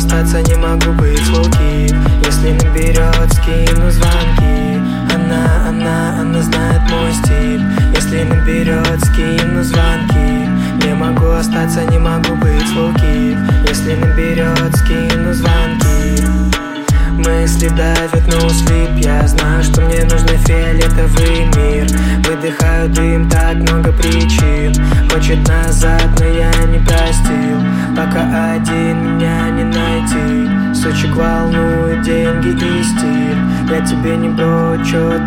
остаться, не могу быть луки Если наберет, скину звонки. Она, она, она знает мой стиль. Если наберет, скину звонки. Не могу остаться, не могу быть луки Если наберет, скину звонки. Мысли давят на услип Я знаю, что мне нужен фиолетовый мир. Выдыхаю дым, так много причин. Хочет назад, Пока один меня не найти. Сочек волнует деньги и стиль. Я тебе не бро,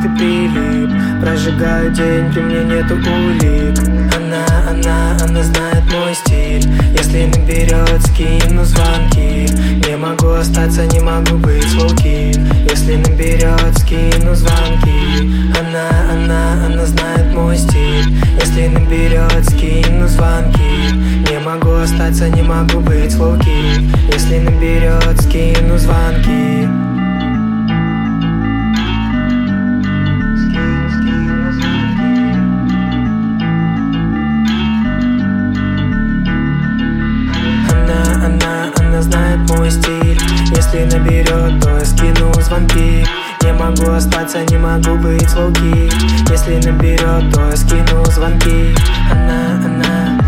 ты прилип. Прожигаю день, при мне нету улик. Она, она, она знает мой стиль. Если наберет, скину звонки. Не могу остаться, не могу быть луки Если наберет, скину звонки. Она, она, она знает мой стиль. Если наберет, скину звонки Остаться, не могу быть луки Если наберет, скину звонки. Она, она, она знает мой стиль Если наберет, то скину звонки. Не могу остаться, не могу быть луки Если наберет, то скину звонки. Она, она,